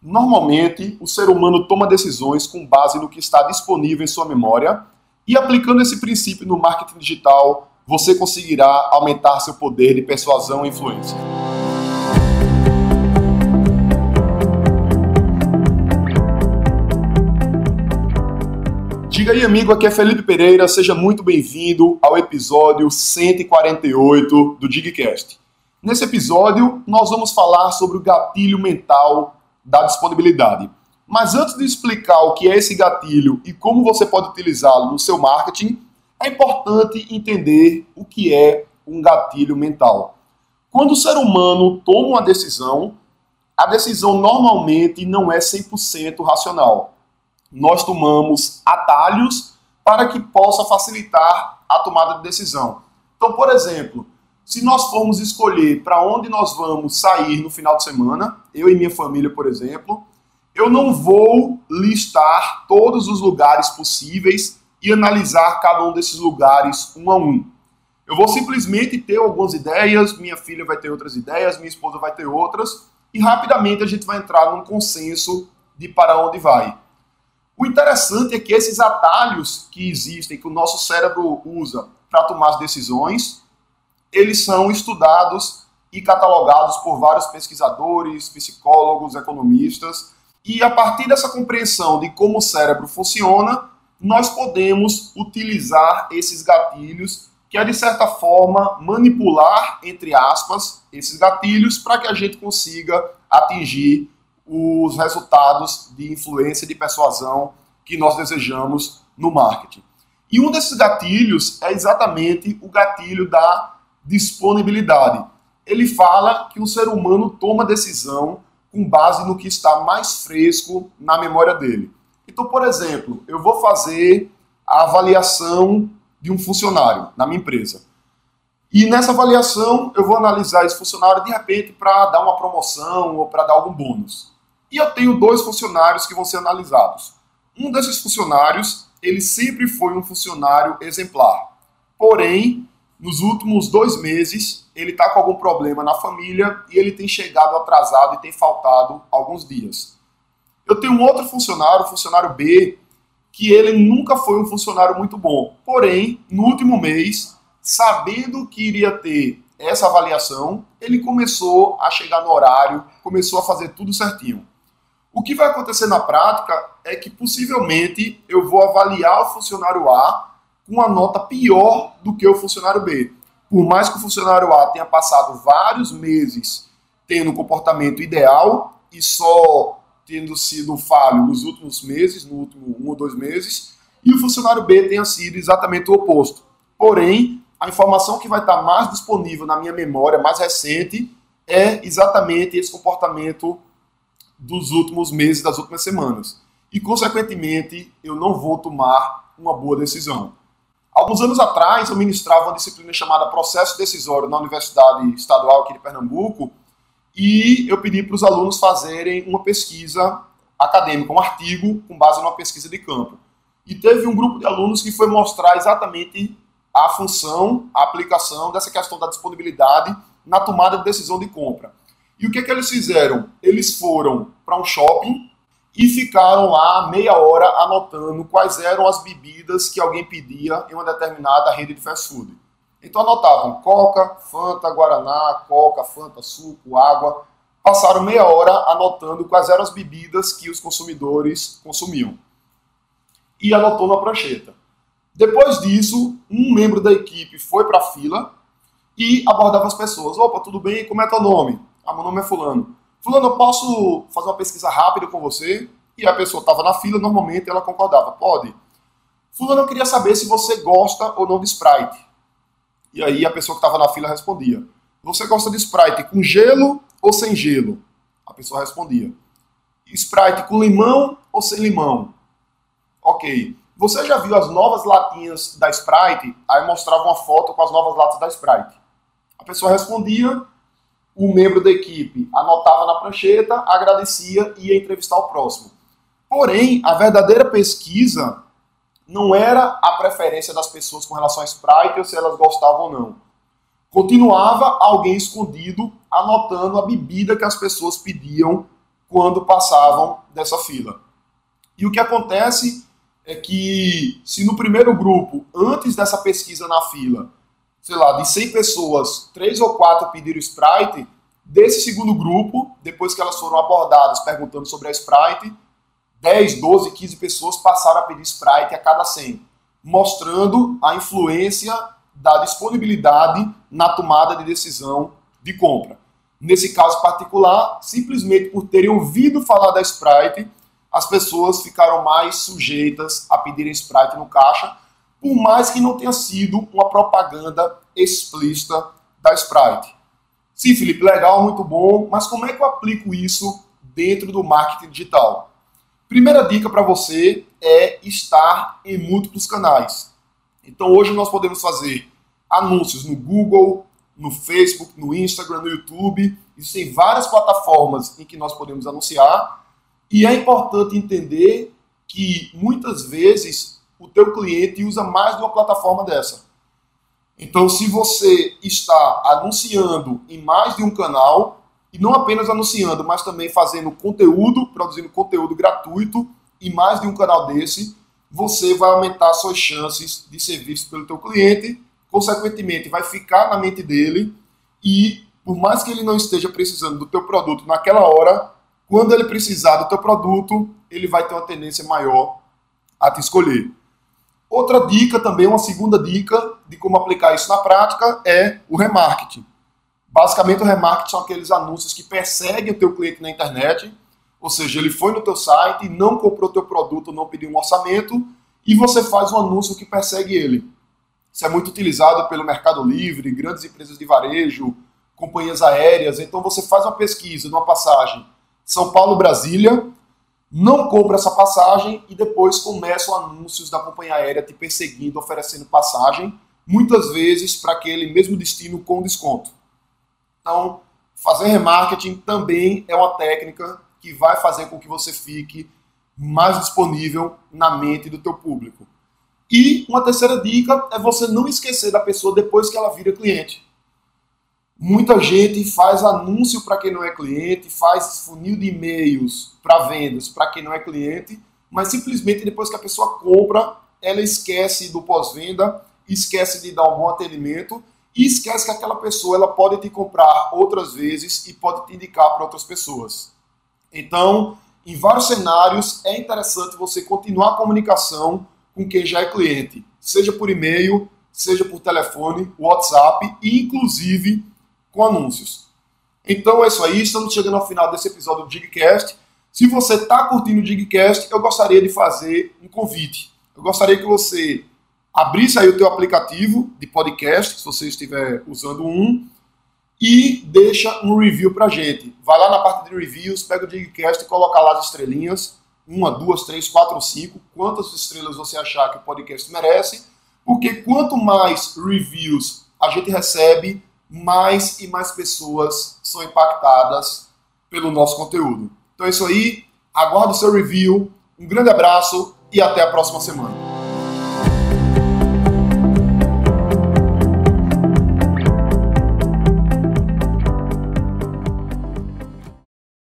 Normalmente, o ser humano toma decisões com base no que está disponível em sua memória e aplicando esse princípio no marketing digital, você conseguirá aumentar seu poder de persuasão e influência. Diga aí, amigo, aqui é Felipe Pereira, seja muito bem-vindo ao episódio 148 do Digcast. Nesse episódio, nós vamos falar sobre o gatilho mental da disponibilidade. Mas antes de explicar o que é esse gatilho e como você pode utilizá-lo no seu marketing, é importante entender o que é um gatilho mental. Quando o ser humano toma uma decisão, a decisão normalmente não é 100% racional. Nós tomamos atalhos para que possa facilitar a tomada de decisão. Então, por exemplo, se nós formos escolher para onde nós vamos sair no final de semana, eu e minha família, por exemplo, eu não vou listar todos os lugares possíveis e analisar cada um desses lugares um a um. Eu vou simplesmente ter algumas ideias, minha filha vai ter outras ideias, minha esposa vai ter outras, e rapidamente a gente vai entrar num consenso de para onde vai. O interessante é que esses atalhos que existem, que o nosso cérebro usa para tomar as decisões, eles são estudados e catalogados por vários pesquisadores, psicólogos, economistas, e a partir dessa compreensão de como o cérebro funciona, nós podemos utilizar esses gatilhos que é de certa forma manipular, entre aspas, esses gatilhos para que a gente consiga atingir os resultados de influência e de persuasão que nós desejamos no marketing. E um desses gatilhos é exatamente o gatilho da disponibilidade. Ele fala que o ser humano toma decisão com base no que está mais fresco na memória dele. Então, por exemplo, eu vou fazer a avaliação de um funcionário na minha empresa. E nessa avaliação eu vou analisar esse funcionário de repente para dar uma promoção ou para dar algum bônus. E eu tenho dois funcionários que vão ser analisados. Um desses funcionários, ele sempre foi um funcionário exemplar. Porém, nos últimos dois meses, ele está com algum problema na família e ele tem chegado atrasado e tem faltado alguns dias. Eu tenho outro funcionário, o funcionário B, que ele nunca foi um funcionário muito bom. Porém, no último mês, sabendo que iria ter essa avaliação, ele começou a chegar no horário, começou a fazer tudo certinho. O que vai acontecer na prática é que possivelmente eu vou avaliar o funcionário A com uma nota pior do que o funcionário B. Por mais que o funcionário A tenha passado vários meses tendo um comportamento ideal e só tendo sido falho nos últimos meses, no último um ou dois meses, e o funcionário B tenha sido exatamente o oposto. Porém, a informação que vai estar mais disponível na minha memória, mais recente, é exatamente esse comportamento dos últimos meses, das últimas semanas. E, consequentemente, eu não vou tomar uma boa decisão. Alguns anos atrás, eu ministrava uma disciplina chamada Processo Decisório na Universidade Estadual aqui de Pernambuco, e eu pedi para os alunos fazerem uma pesquisa acadêmica, um artigo com base numa pesquisa de campo. E teve um grupo de alunos que foi mostrar exatamente a função, a aplicação dessa questão da disponibilidade na tomada de decisão de compra. E o que, é que eles fizeram? Eles foram para um shopping e ficaram lá meia hora anotando quais eram as bebidas que alguém pedia em uma determinada rede de fast food. Então anotavam Coca, Fanta, Guaraná, Coca, Fanta, suco, água. Passaram meia hora anotando quais eram as bebidas que os consumidores consumiam. E anotou na prancheta. Depois disso, um membro da equipe foi para a fila e abordava as pessoas. Opa, tudo bem? Como é teu nome? Ah, meu nome é fulano. Fulano, eu posso fazer uma pesquisa rápida com você? E a pessoa estava na fila, normalmente ela concordava, pode. Fulano, eu queria saber se você gosta ou não de Sprite. E aí a pessoa que estava na fila respondia, você gosta de Sprite com gelo ou sem gelo? A pessoa respondia, Sprite com limão ou sem limão? Ok. Você já viu as novas latinhas da Sprite? Aí mostrava uma foto com as novas latas da Sprite. A pessoa respondia, o membro da equipe anotava na prancheta, agradecia e ia entrevistar o próximo. Porém, a verdadeira pesquisa não era a preferência das pessoas com relação a Sprite ou se elas gostavam ou não. Continuava alguém escondido anotando a bebida que as pessoas pediam quando passavam dessa fila. E o que acontece é que se no primeiro grupo, antes dessa pesquisa na fila, sei lá, de 100 pessoas, 3 ou 4 pediram Sprite, desse segundo grupo, depois que elas foram abordadas perguntando sobre a Sprite, 10, 12, 15 pessoas passaram a pedir Sprite a cada 100, mostrando a influência da disponibilidade na tomada de decisão de compra. Nesse caso particular, simplesmente por terem ouvido falar da Sprite, as pessoas ficaram mais sujeitas a pedirem Sprite no caixa, por mais que não tenha sido uma propaganda explícita da Sprite. Sim, Felipe, legal, muito bom, mas como é que eu aplico isso dentro do marketing digital? Primeira dica para você é estar em múltiplos canais. Então hoje nós podemos fazer anúncios no Google, no Facebook, no Instagram, no YouTube. Existem várias plataformas em que nós podemos anunciar e é importante entender que muitas vezes o teu cliente usa mais de uma plataforma dessa. Então, se você está anunciando em mais de um canal, e não apenas anunciando, mas também fazendo conteúdo, produzindo conteúdo gratuito em mais de um canal desse, você vai aumentar suas chances de ser visto pelo teu cliente, consequentemente vai ficar na mente dele e por mais que ele não esteja precisando do teu produto naquela hora, quando ele precisar do teu produto, ele vai ter uma tendência maior a te escolher. Outra dica também, uma segunda dica de como aplicar isso na prática é o remarketing. Basicamente, o remarketing são aqueles anúncios que perseguem o teu cliente na internet, ou seja, ele foi no teu site, não comprou teu produto, não pediu um orçamento, e você faz um anúncio que persegue ele. Isso é muito utilizado pelo Mercado Livre, grandes empresas de varejo, companhias aéreas. Então você faz uma pesquisa uma passagem são Paulo-Brasília, não compra essa passagem e depois começam anúncios da companhia aérea te perseguindo, oferecendo passagem, muitas vezes para aquele mesmo destino com desconto. Então, fazer remarketing também é uma técnica que vai fazer com que você fique mais disponível na mente do teu público. E uma terceira dica é você não esquecer da pessoa depois que ela vira cliente. Muita gente faz anúncio para quem não é cliente, faz funil de e-mails para vendas para quem não é cliente, mas simplesmente depois que a pessoa compra, ela esquece do pós-venda, esquece de dar um bom atendimento e esquece que aquela pessoa ela pode te comprar outras vezes e pode te indicar para outras pessoas. Então, em vários cenários, é interessante você continuar a comunicação com quem já é cliente, seja por e-mail, seja por telefone, WhatsApp e inclusive com anúncios. Então é isso aí, estamos chegando ao final desse episódio do Digcast. Se você está curtindo o Digcast, eu gostaria de fazer um convite. Eu gostaria que você abrisse aí o teu aplicativo de podcast, se você estiver usando um, e deixa um review pra gente. Vai lá na parte de reviews, pega o Digcast e coloca lá as estrelinhas, uma, duas, três, quatro, cinco, quantas estrelas você achar que o podcast merece, porque quanto mais reviews a gente recebe, mais e mais pessoas são impactadas pelo nosso conteúdo. Então é isso aí, aguardo o seu review, um grande abraço e até a próxima semana.